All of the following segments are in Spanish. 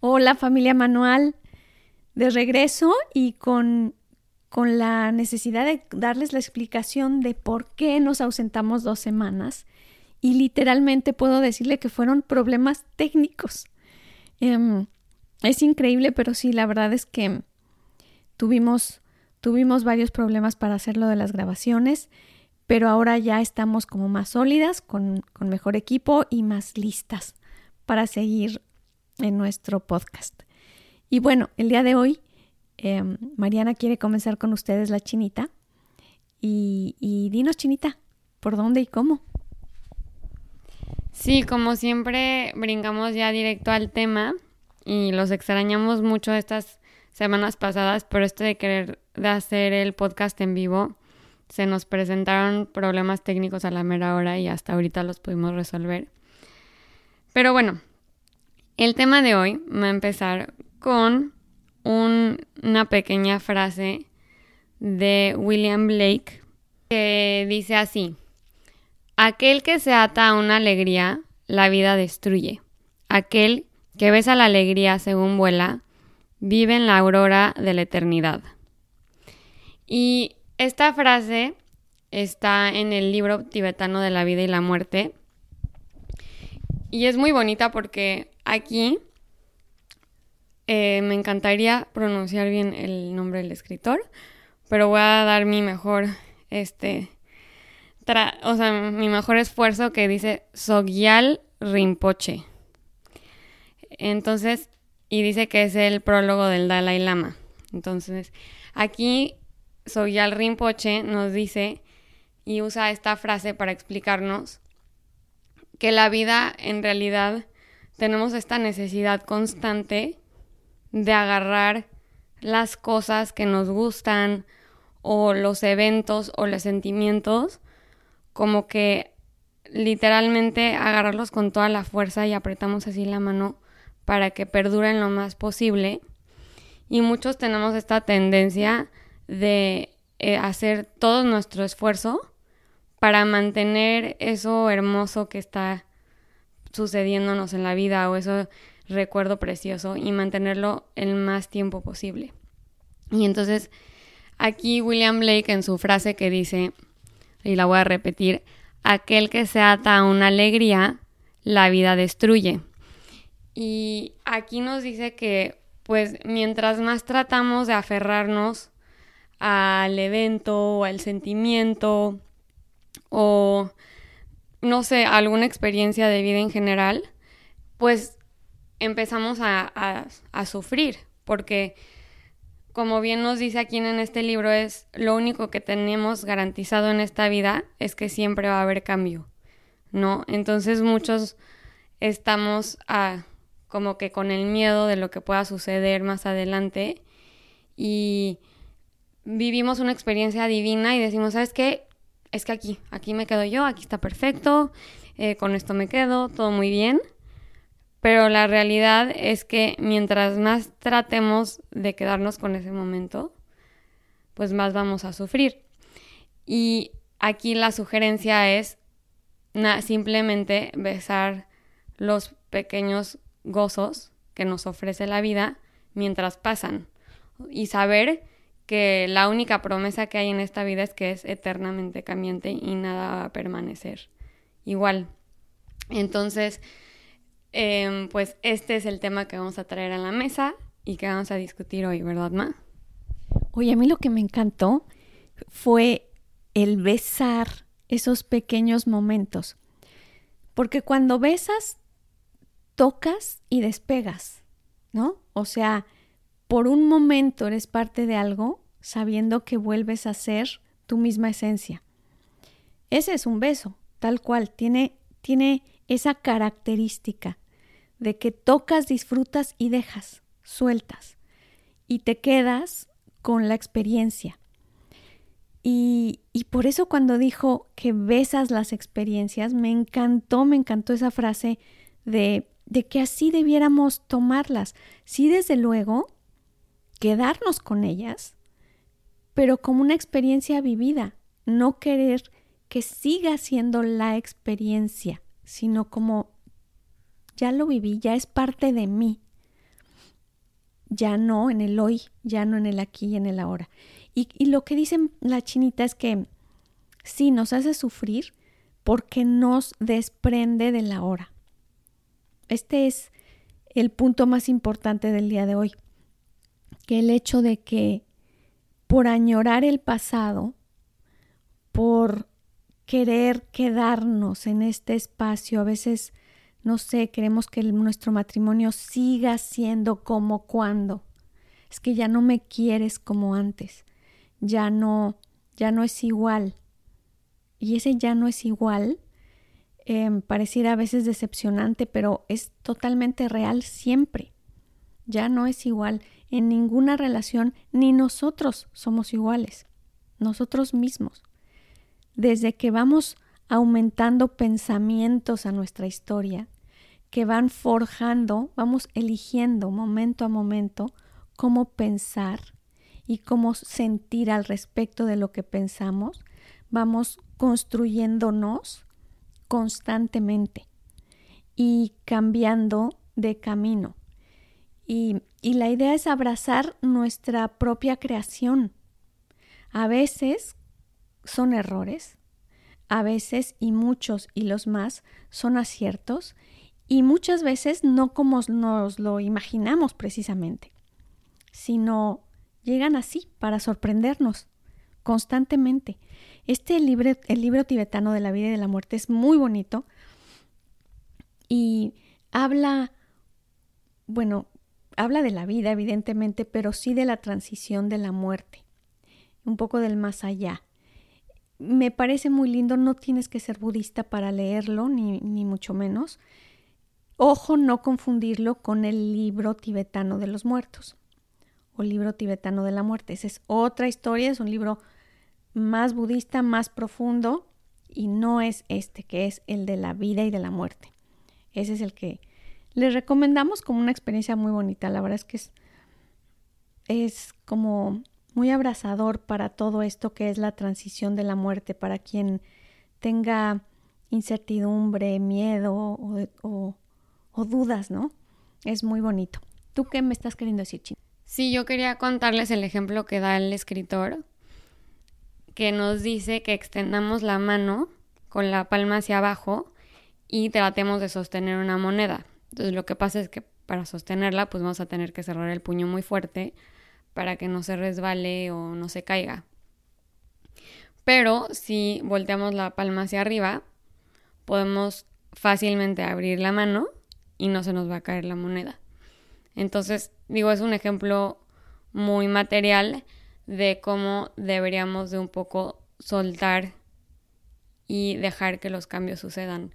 Hola familia Manual, de regreso y con, con la necesidad de darles la explicación de por qué nos ausentamos dos semanas. Y literalmente puedo decirle que fueron problemas técnicos. Em, es increíble, pero sí, la verdad es que tuvimos, tuvimos varios problemas para hacer lo de las grabaciones, pero ahora ya estamos como más sólidas, con, con mejor equipo y más listas para seguir en nuestro podcast. Y bueno, el día de hoy, eh, Mariana quiere comenzar con ustedes la chinita. Y, y dinos, chinita, ¿por dónde y cómo? Sí, como siempre, brincamos ya directo al tema y los extrañamos mucho estas semanas pasadas, pero esto de querer de hacer el podcast en vivo, se nos presentaron problemas técnicos a la mera hora y hasta ahorita los pudimos resolver. Pero bueno, el tema de hoy va a empezar con un- una pequeña frase de William Blake que dice así. Aquel que se ata a una alegría, la vida destruye. Aquel que besa la alegría según vuela, vive en la aurora de la eternidad. Y esta frase está en el libro tibetano de la vida y la muerte. Y es muy bonita porque aquí eh, me encantaría pronunciar bien el nombre del escritor, pero voy a dar mi mejor, este, o sea, mi mejor esfuerzo que dice Sogyal Rinpoche. Entonces, y dice que es el prólogo del Dalai Lama. Entonces, aquí Sogyal Rinpoche nos dice y usa esta frase para explicarnos que la vida en realidad tenemos esta necesidad constante de agarrar las cosas que nos gustan o los eventos o los sentimientos como que literalmente agarrarlos con toda la fuerza y apretamos así la mano para que perduren lo más posible. Y muchos tenemos esta tendencia de eh, hacer todo nuestro esfuerzo para mantener eso hermoso que está sucediéndonos en la vida o eso recuerdo precioso y mantenerlo el más tiempo posible. Y entonces aquí William Blake en su frase que dice, y la voy a repetir, aquel que se ata a una alegría, la vida destruye. Y aquí nos dice que pues mientras más tratamos de aferrarnos al evento o al sentimiento o no sé, alguna experiencia de vida en general, pues empezamos a, a, sufrir, porque como bien nos dice aquí en este libro, es lo único que tenemos garantizado en esta vida es que siempre va a haber cambio, ¿no? Entonces muchos estamos a, como que con el miedo de lo que pueda suceder más adelante y vivimos una experiencia divina y decimos, ¿sabes qué? Es que aquí, aquí me quedo yo, aquí está perfecto, eh, con esto me quedo, todo muy bien. Pero la realidad es que mientras más tratemos de quedarnos con ese momento, pues más vamos a sufrir. Y aquí la sugerencia es simplemente besar los pequeños gozos que nos ofrece la vida mientras pasan y saber que la única promesa que hay en esta vida es que es eternamente cambiante y nada va a permanecer igual. Entonces, em, pues este es el tema que vamos a traer a la mesa y que vamos a discutir hoy, ¿verdad, Ma? Oye, a mí lo que me encantó fue el besar esos pequeños momentos. Porque cuando besas, tocas y despegas, ¿no? O sea, por un momento eres parte de algo sabiendo que vuelves a ser tu misma esencia. Ese es un beso, tal cual, tiene, tiene esa característica de que tocas, disfrutas y dejas, sueltas, y te quedas con la experiencia. Y, y, por eso cuando dijo que besas las experiencias, me encantó, me encantó esa frase de, de que así debiéramos tomarlas. Sí, desde luego, quedarnos con ellas, pero como una experiencia vivida, no querer que siga siendo la experiencia, sino como ya lo viví, ya es parte de mí, ya no en el hoy, ya no en el aquí y en el ahora. Y, lo que dice la chinita es que sí nos hace sufrir porque nos desprende de la hora. Este es el punto más importante del día de hoy, que el hecho de que por añorar el pasado, por querer quedarnos en este espacio, a veces, no sé, queremos que nuestro matrimonio siga siendo como cuando. Es que ya no me quieres como antes, ya no, ya no es igual. Y ese ya no es igual Em, pareciera a veces decepcionante, pero es totalmente real siempre. Ya no es igual en ninguna relación, ni nosotros somos iguales, nosotros mismos. Desde que vamos aumentando pensamientos a nuestra historia, que van forjando, vamos eligiendo momento a momento cómo pensar y cómo sentir al respecto de lo que pensamos, vamos construyéndonos constantemente y cambiando de camino. Y, la idea es abrazar nuestra propia creación. A veces son errores, a veces y muchos y los más son aciertos y muchas veces no como nos lo imaginamos precisamente, sino llegan así para sorprendernos constantemente. Este libro, el libro tibetano de la vida y de la muerte es muy bonito y habla, bueno, habla de la vida, evidentemente, pero sí de la transición de la muerte, un poco del más allá. Me parece muy lindo, no tienes que ser budista para leerlo, ni, ni mucho menos. Ojo, no confundirlo con el libro tibetano de los muertos o libro tibetano de la muerte. Esa es otra historia, es un libro más budista, más profundo, y no es este, que es el de la vida y de la muerte. Ese es el que les recomendamos como una experiencia muy bonita. La verdad es que es, como muy abrazador para todo esto que es la transición de la muerte, para quien tenga incertidumbre, miedo o, o dudas, ¿no? Es muy bonito. ¿Tú qué me estás queriendo decir, Chino? Sí, yo quería contarles el ejemplo que da el escritor que nos dice que extendamos la mano con la palma hacia abajo y tratemos de sostener una moneda. Entonces lo que pasa es que para sostenerla pues vamos a tener que cerrar el puño muy fuerte para que no se resbale o no se caiga. Pero si volteamos la palma hacia arriba, podemos fácilmente abrir la mano y no se nos va a caer la moneda. Entonces, digo, es un ejemplo muy material de cómo deberíamos de un poco soltar y dejar que los cambios sucedan.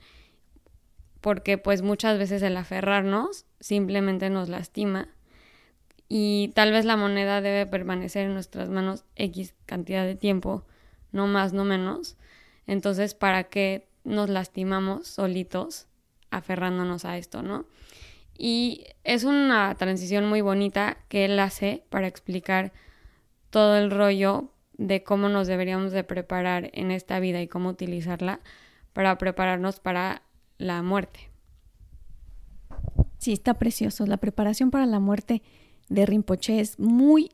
Porque pues muchas veces el aferrarnos simplemente nos lastima y tal vez la moneda debe permanecer en nuestras manos X cantidad de tiempo, no más, no menos. Entonces, ¿para qué nos lastimamos solitos aferrándonos a esto, no? Y es una transición muy bonita que él hace para explicar todo el rollo de cómo nos deberíamos de preparar en esta vida y cómo utilizarla para prepararnos para la muerte. Sí, está precioso. La preparación para la muerte de Rinpoche es muy,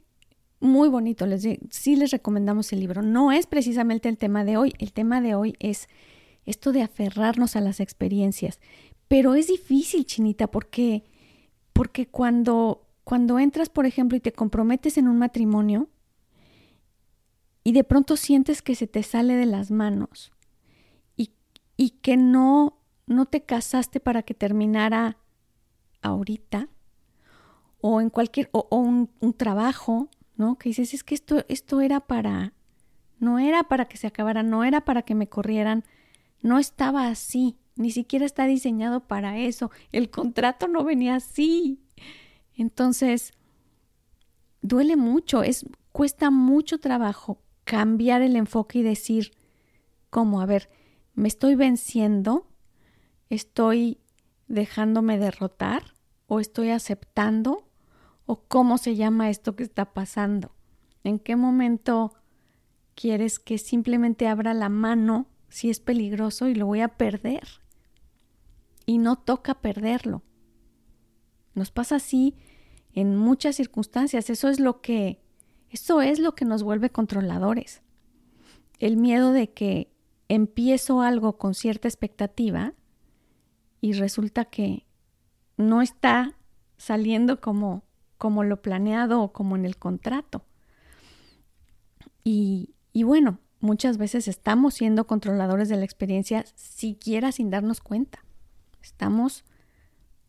muy bonito. Les, sí les recomendamos el libro. No es precisamente el tema de hoy. El tema de hoy es esto de aferrarnos a las experiencias. Pero es difícil, Chinita, porque, porque cuando, cuando entras, por ejemplo, y te comprometes en un matrimonio, y de pronto sientes que se te sale de las manos y, y que no, no te casaste para que terminara ahorita o en cualquier, o, un, un, trabajo, ¿no? Que dices, es que esto, esto era para, no era para que se acabara, no era para que me corrieran, no estaba así, ni siquiera está diseñado para eso, el contrato no venía así. Entonces, duele mucho, es cuesta mucho trabajo cambiar el enfoque y decir, ¿cómo? A ver, me estoy venciendo, estoy dejándome derrotar o estoy aceptando o cómo se llama esto que está pasando. ¿En qué momento quieres que simplemente abra la mano si es peligroso y lo voy a perder? Y no toca perderlo. Nos pasa así en muchas circunstancias. Eso es lo que eso es lo que nos vuelve controladores. El miedo de que empiezo algo con cierta expectativa y resulta que no está saliendo como, como lo planeado o como en el contrato. Y, y bueno, muchas veces estamos siendo controladores de la experiencia siquiera sin darnos cuenta. Estamos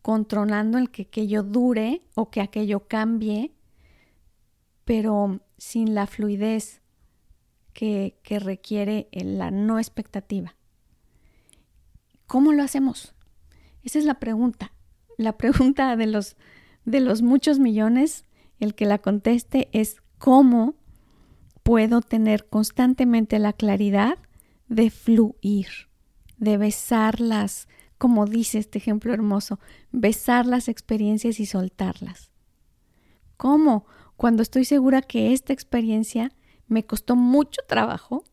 controlando el que aquello dure o que aquello cambie, pero sin la fluidez que, que requiere la no expectativa. ¿Cómo lo hacemos? Esa es la pregunta. La pregunta de los, de los muchos millones, el que la conteste es cómo puedo tener constantemente la claridad de fluir, de besarlas, como dice este ejemplo hermoso, besar las experiencias y soltarlas. ¿Cómo? Cuando estoy segura que esta experiencia me costó mucho trabajo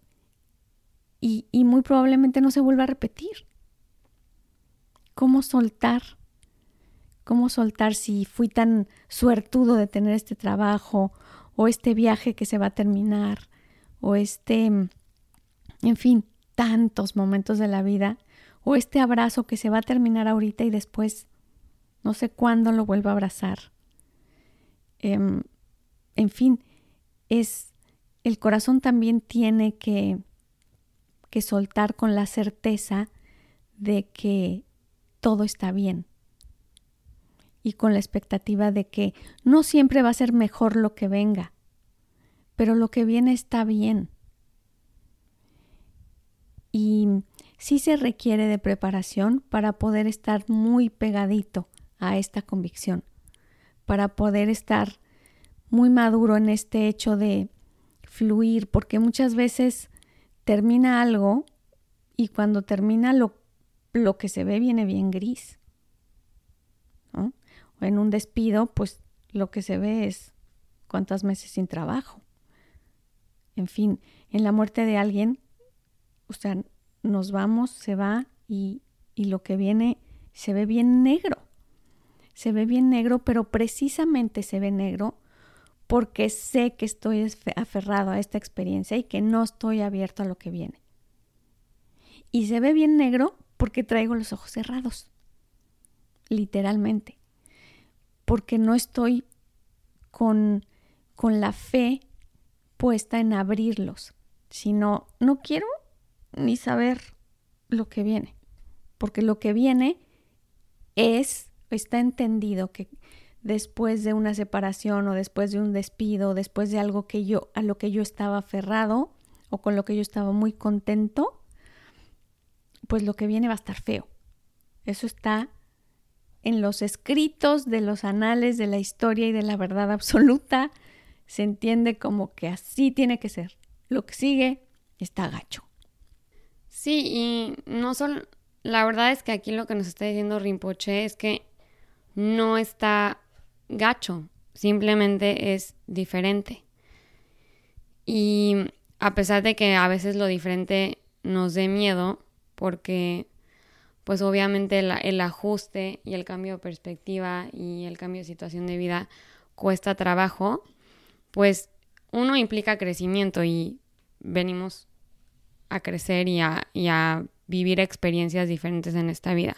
y, y muy probablemente no se vuelva a repetir. ¿Cómo soltar? ¿Cómo soltar si fui tan suertudo de tener este trabajo o este viaje que se va a terminar o este, en fin, tantos momentos de la vida o este abrazo que se va a terminar ahorita y después no sé cuándo lo vuelvo a abrazar. Em, en fin, es el corazón también tiene que, que soltar con la certeza de que todo está bien y con la expectativa de que no siempre va a ser mejor lo que venga, pero lo que viene está bien. Y sí se requiere de preparación para poder estar muy pegadito a esta convicción, para poder estar muy maduro en este hecho de fluir, porque muchas veces termina algo y cuando termina lo, lo que se ve viene bien gris. O en un despido, pues lo que se ve es cuántas meses sin trabajo. En fin, en la muerte de alguien, o sea, nos vamos, se va y, y lo que viene se ve bien negro. Se ve bien negro, pero precisamente se ve negro porque sé que estoy aferrado a esta experiencia y que no estoy abierto a lo que viene. Y se ve bien negro porque traigo los ojos cerrados, literalmente, porque no estoy con, con la fe puesta en abrirlos, sino no quiero ni saber lo que viene, porque lo que viene es, está entendido que después de una separación o después de un despido, después de algo que yo a lo que yo estaba aferrado o con lo que yo estaba muy contento, pues lo que viene va a estar feo. Eso está en los escritos de los anales de la historia y de la verdad absoluta. Se entiende como que así tiene que ser. Lo que sigue está gacho. Sí, y no solo, la verdad es que aquí lo que nos está diciendo Rinpoche es que no está gacho, simplemente es diferente. Y a pesar de que a veces lo diferente nos dé miedo, porque pues obviamente el, ajuste y el cambio de perspectiva y el cambio de situación de vida cuesta trabajo, pues uno implica crecimiento y venimos a crecer y a, vivir experiencias diferentes en esta vida.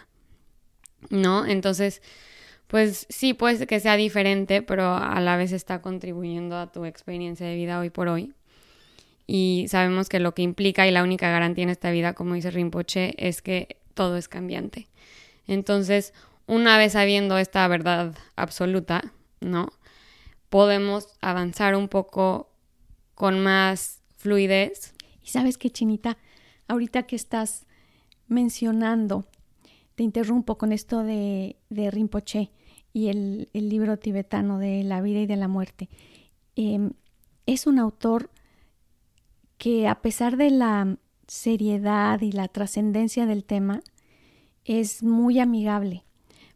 ¿No? Entonces, pues sí, puede que sea diferente, pero a la vez está contribuyendo a tu experiencia de vida hoy por hoy. Y sabemos que lo que implica y la única garantía en esta vida, como dice Rinpoche, es que todo es cambiante. Entonces, una vez sabiendo esta verdad absoluta, ¿no? Podemos avanzar un poco con más fluidez y sabes qué, Chinita, ahorita que estás mencionando te interrumpo con esto de, de Rinpoche y el, libro tibetano de la vida y de la muerte. Em, es un autor que a pesar de la seriedad y la trascendencia del tema, es muy amigable.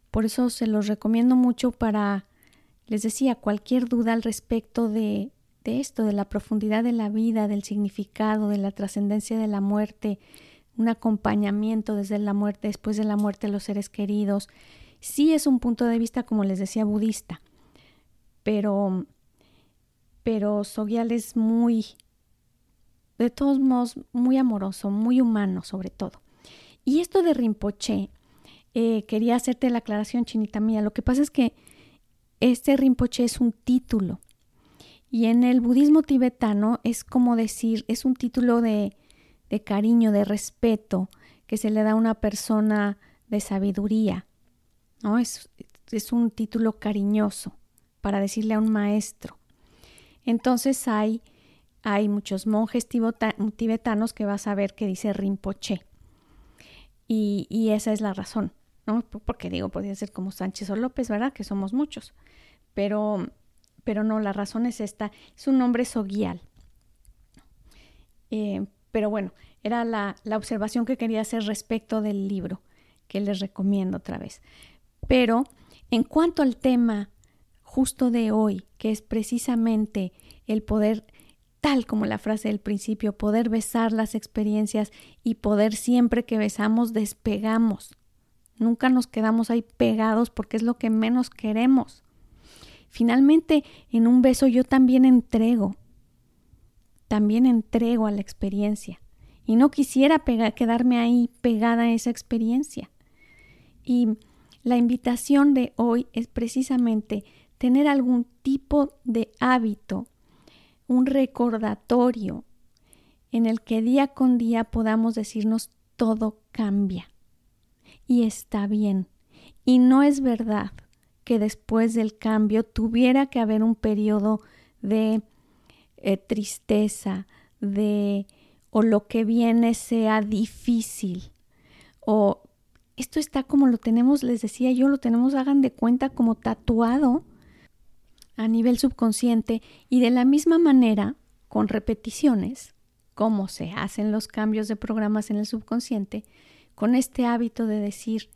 Por eso se los recomiendo mucho para, les decía, cualquier duda al respecto de, de esto, de la profundidad de la vida, del significado, de la trascendencia de la muerte, un acompañamiento desde la muerte, después de la muerte de los seres queridos. Sí es un punto de vista, como les decía, budista, pero, pero Sogyal es muy, de todos modos, muy amoroso, muy humano sobre todo. Y esto de Rinpoche, eh, quería hacerte la aclaración, chinita mía. Lo que pasa es que este Rinpoche es un título. Y en el budismo tibetano es como decir, es un título de, de cariño, de respeto que se le da a una persona de sabiduría. ¿no? Es, es un título cariñoso para decirle a un maestro. Entonces hay, hay muchos monjes tibetanos que vas a ver que dice Rinpoche. Y, esa es la razón. Porque digo, podría ser como Sánchez o López, ¿verdad? Que somos muchos. Pero, pero no, la razón es esta. Es un nombre soguial. Eh, pero bueno, era la, observación que quería hacer respecto del libro, que les recomiendo otra vez. Pero en cuanto al tema justo de hoy, que es precisamente el poder, tal como la frase del principio, poder besar las experiencias y poder siempre que besamos despegamos. Nunca nos quedamos ahí pegados porque es lo que menos queremos. Finalmente, en un beso yo también entrego, también entrego a la experiencia. Y no quisiera quedarme ahí pegada a esa experiencia. Y la invitación de hoy es precisamente tener algún tipo de hábito, un recordatorio en el que día con día podamos decirnos todo cambia y está bien. Y no es verdad que después del cambio tuviera que haber un periodo de eh, tristeza, de o lo que viene sea difícil o esto está como lo tenemos, les decía yo, lo tenemos, hagan de cuenta como tatuado a nivel subconsciente y de la misma manera, con repeticiones, como se hacen los cambios de programas en el subconsciente, con este hábito de decir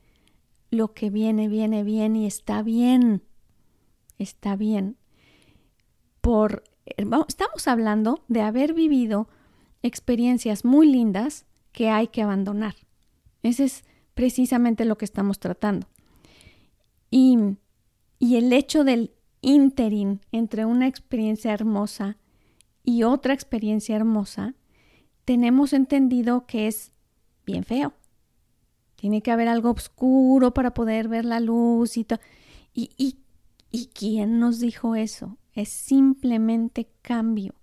lo que viene, viene bien y está bien, está bien. Por estamos hablando de haber vivido experiencias muy lindas que hay que abandonar. Ese es precisamente lo que estamos tratando. Y, y el hecho del entre una experiencia hermosa y otra experiencia hermosa, tenemos entendido que es bien feo. Tiene que haber algo oscuro para poder ver la luz y todo. Y, y, ¿Y quién nos dijo eso? es simplemente cambio.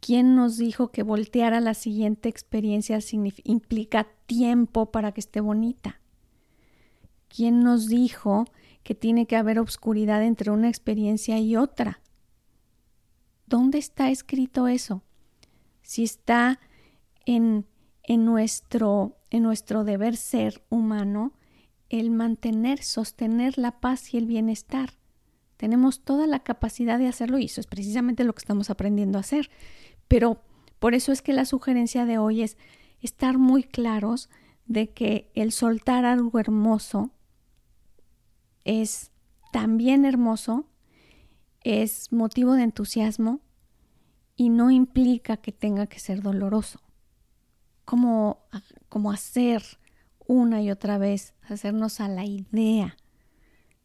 ¿Quién nos dijo que voltear a la siguiente experiencia implica tiempo para que esté bonita? ¿Quién nos dijo que tiene que haber obscuridad entre una experiencia y otra? ¿Dónde está escrito eso? Si está en, en, nuestro, en nuestro deber ser humano, el mantener, sostener la paz y el bienestar. Tenemos toda la capacidad de hacerlo y eso es precisamente lo que estamos aprendiendo a hacer. Pero por eso es que la sugerencia de hoy es estar muy claros de que el soltar algo hermoso es también hermoso, es motivo de entusiasmo y no implica que tenga que ser doloroso. Como, como hacer una y otra vez, hacernos a la idea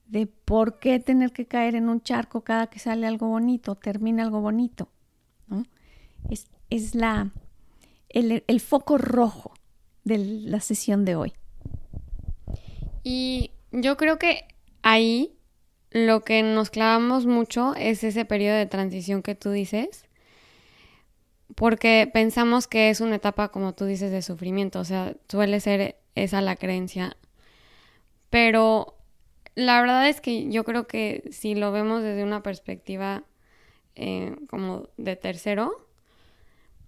de por qué tener que caer en un charco cada que sale algo bonito, termina algo bonito. ¿no? Es, es la, el, el foco rojo de la sesión de hoy. Y yo creo que ahí lo que nos clavamos mucho es ese periodo de transición que tú dices, porque pensamos que es una etapa, como tú dices, de sufrimiento, o sea, suele ser esa la creencia, pero la verdad es que yo creo que si lo vemos desde una perspectiva eh, como de tercero,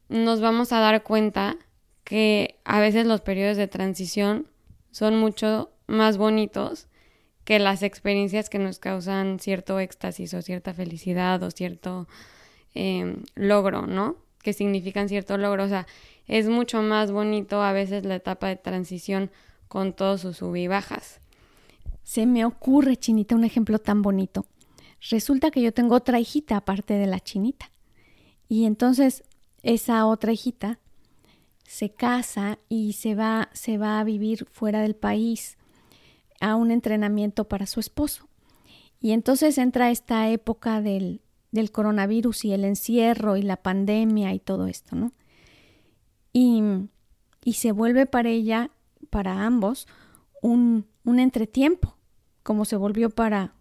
nos vamos a dar cuenta que a veces los periodos de transición son mucho más bonitos que las experiencias que nos causan cierto éxtasis o cierta felicidad o cierto em, logro, ¿no? Que significan cierto logro. O sea, es mucho más bonito a veces la etapa de transición con todos sus sub y bajas. Se me ocurre, Chinita, un ejemplo tan bonito. Resulta que yo tengo otra hijita aparte de la Chinita. Y entonces esa otra hijita se casa y se va, se va a vivir fuera del país a un entrenamiento para su esposo. Y entonces entra esta época del, del coronavirus y el encierro y la pandemia y todo esto, ¿no? Y, y se vuelve para ella, para ambos, un, un entretiempo, como se volvió para,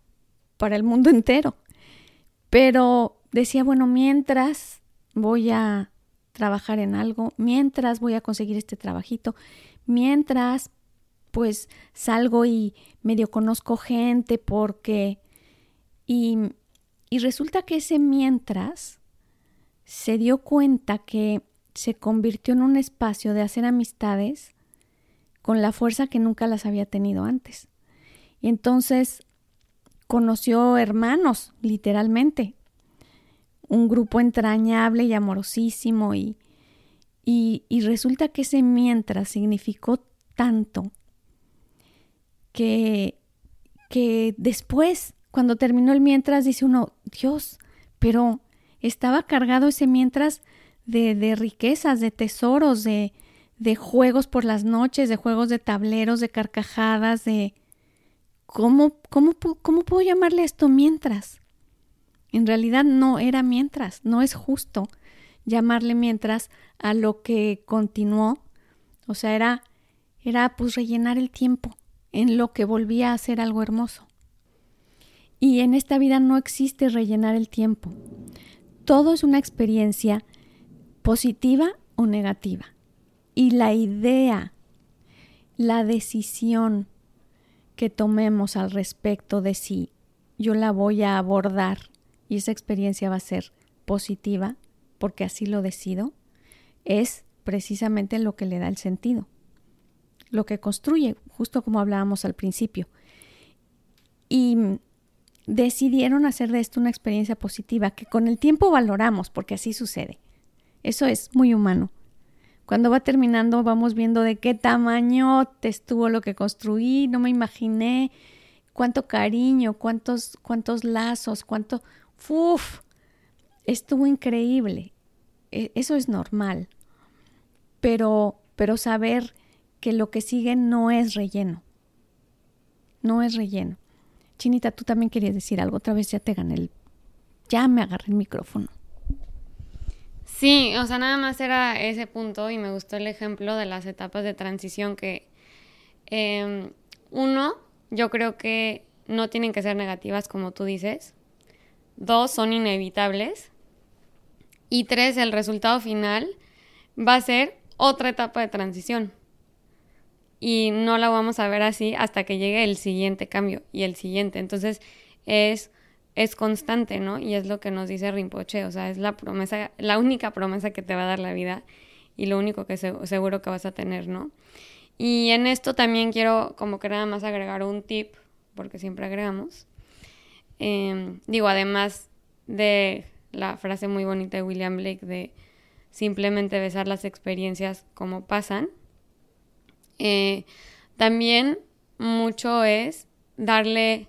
para el mundo entero. Pero decía, bueno, mientras voy a trabajar en algo, mientras voy a conseguir este trabajito, mientras pues salgo y medio conozco gente porque... Y, y resulta que ese mientras se dio cuenta que se convirtió en un espacio de hacer amistades con la fuerza que nunca las había tenido antes. Y entonces conoció hermanos, literalmente, un grupo entrañable y amorosísimo y, y, y resulta que ese mientras significó tanto que, que después, cuando terminó el mientras, dice uno, Dios, pero estaba cargado ese mientras de, de riquezas, de tesoros, de, de juegos por las noches, de juegos de tableros, de carcajadas, de... ¿Cómo, cómo, cómo puedo llamarle esto mientras? En realidad no era mientras, no es justo llamarle mientras a lo que continuó. O sea, era, era pues rellenar el tiempo en lo que volvía a ser algo hermoso. Y en esta vida no existe rellenar el tiempo. Todo es una experiencia positiva o negativa. Y la idea, la decisión que tomemos al respecto de si yo la voy a abordar y esa experiencia va a ser positiva, porque así lo decido, es precisamente lo que le da el sentido lo que construye, justo como hablábamos al principio. Y decidieron hacer de esto una experiencia positiva que con el tiempo valoramos, porque así sucede. Eso es muy humano. Cuando va terminando vamos viendo de qué tamaño estuvo lo que construí, no me imaginé cuánto cariño, cuántos, cuántos lazos, cuánto... ¡Uf! Estuvo increíble. E, eso es normal. Pero, pero saber que lo que sigue no es relleno. No es relleno. Chinita, tú también querías decir algo. Otra vez ya te gané el... Ya me agarré el micrófono. Sí, o sea, nada más era ese punto y me gustó el ejemplo de las etapas de transición que em, uno, yo creo que no tienen que ser negativas como tú dices. Dos, son inevitables. Y tres, el resultado final va a ser otra etapa de transición y no la vamos a ver así hasta que llegue el siguiente cambio y el siguiente. Entonces es, es constante, ¿no? Y es lo que nos dice Rinpoche, o sea, es la promesa, la única promesa que te va a dar la vida y lo único que seguro que vas a tener, ¿no? Y en esto también quiero como que nada más agregar un tip, porque siempre agregamos. Em, digo, además de la frase muy bonita de William Blake de simplemente besar las experiencias como pasan, eh, también mucho es darle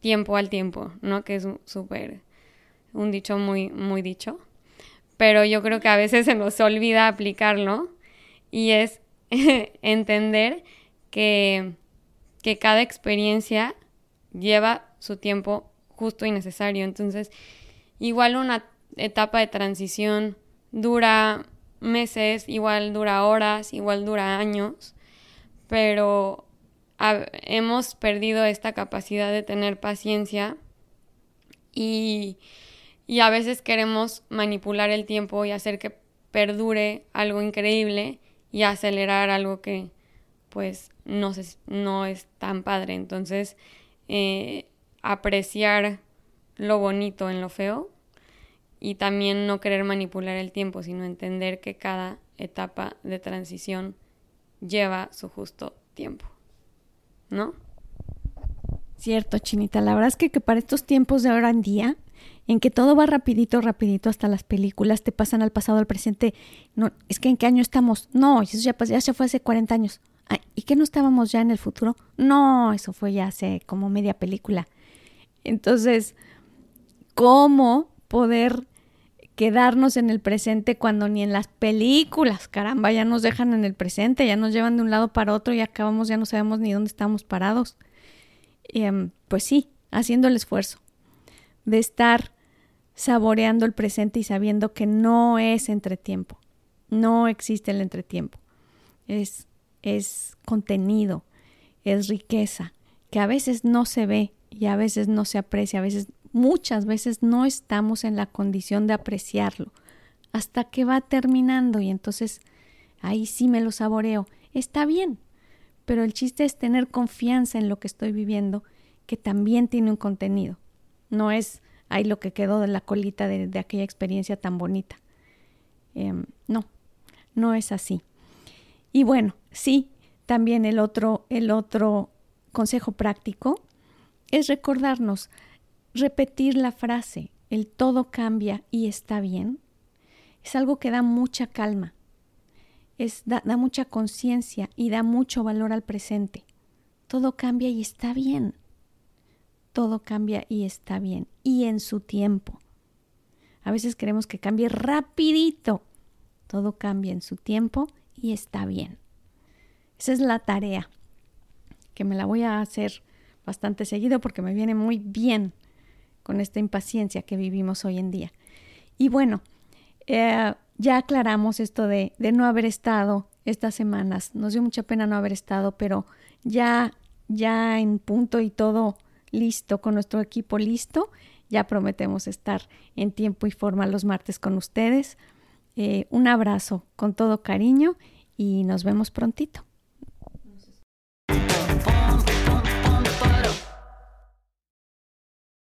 tiempo al tiempo, ¿no? Que es súper un dicho muy, muy dicho. Pero yo creo que a veces se nos olvida aplicarlo y es entender que, que cada experiencia lleva su tiempo justo y necesario. Entonces, igual una etapa de transición dura meses, igual dura horas, igual dura años pero hemos perdido esta capacidad de tener paciencia y, y a veces queremos manipular el tiempo y hacer que perdure algo increíble y acelerar algo que pues no, no es tan padre. Entonces, eh, apreciar lo bonito en lo feo y también no querer manipular el tiempo, sino entender que cada etapa de transición lleva su justo tiempo. ¿no? Cierto, Chinita. La verdad es que, que para estos tiempos de ahora en día, en que todo va rapidito, rapidito, hasta las películas te pasan al pasado, al presente. No, es que en qué año estamos. No, eso ya, ya se fue hace 40 años. ¿Y qué no estábamos ya en el futuro? No, eso fue ya hace como media película. Entonces, ¿cómo poder quedarnos en el presente cuando ni en las películas, caramba, ya nos dejan en el presente, ya nos llevan de un lado para otro y acabamos, ya no sabemos ni dónde estamos parados? Em, pues sí, haciendo el esfuerzo de estar saboreando el presente y sabiendo que no es entretiempo, no existe el entretiempo, es, es contenido, es riqueza, que a veces no se ve y a veces no se aprecia, a veces, muchas veces no estamos en la condición de apreciarlo hasta que va terminando y entonces ahí sí me lo saboreo. Está bien, pero el chiste es tener confianza en lo que estoy viviendo, que también tiene un contenido. No es ahí lo que quedó de la colita de, aquella experiencia tan bonita. Em, no, no es así. Y bueno, sí, también el otro, el otro consejo práctico es recordarnos, repetir la frase, el todo cambia y está bien. Es algo que da mucha calma, es, da mucha conciencia y da mucho valor al presente. Todo cambia y está bien todo cambia y está bien, y en su tiempo. A veces queremos que cambie rapidito. Todo cambia en su tiempo y está bien. Esa es la tarea, que me la voy a hacer bastante seguido porque me viene muy bien con esta impaciencia que vivimos hoy en día. Y bueno, eh, ya aclaramos esto de, de no haber estado estas semanas. Nos dio mucha pena no haber estado, pero ya, ya en punto y todo listo, con nuestro equipo listo. Ya prometemos estar en tiempo y forma los martes con ustedes. Eh, un abrazo con todo cariño y nos vemos prontito.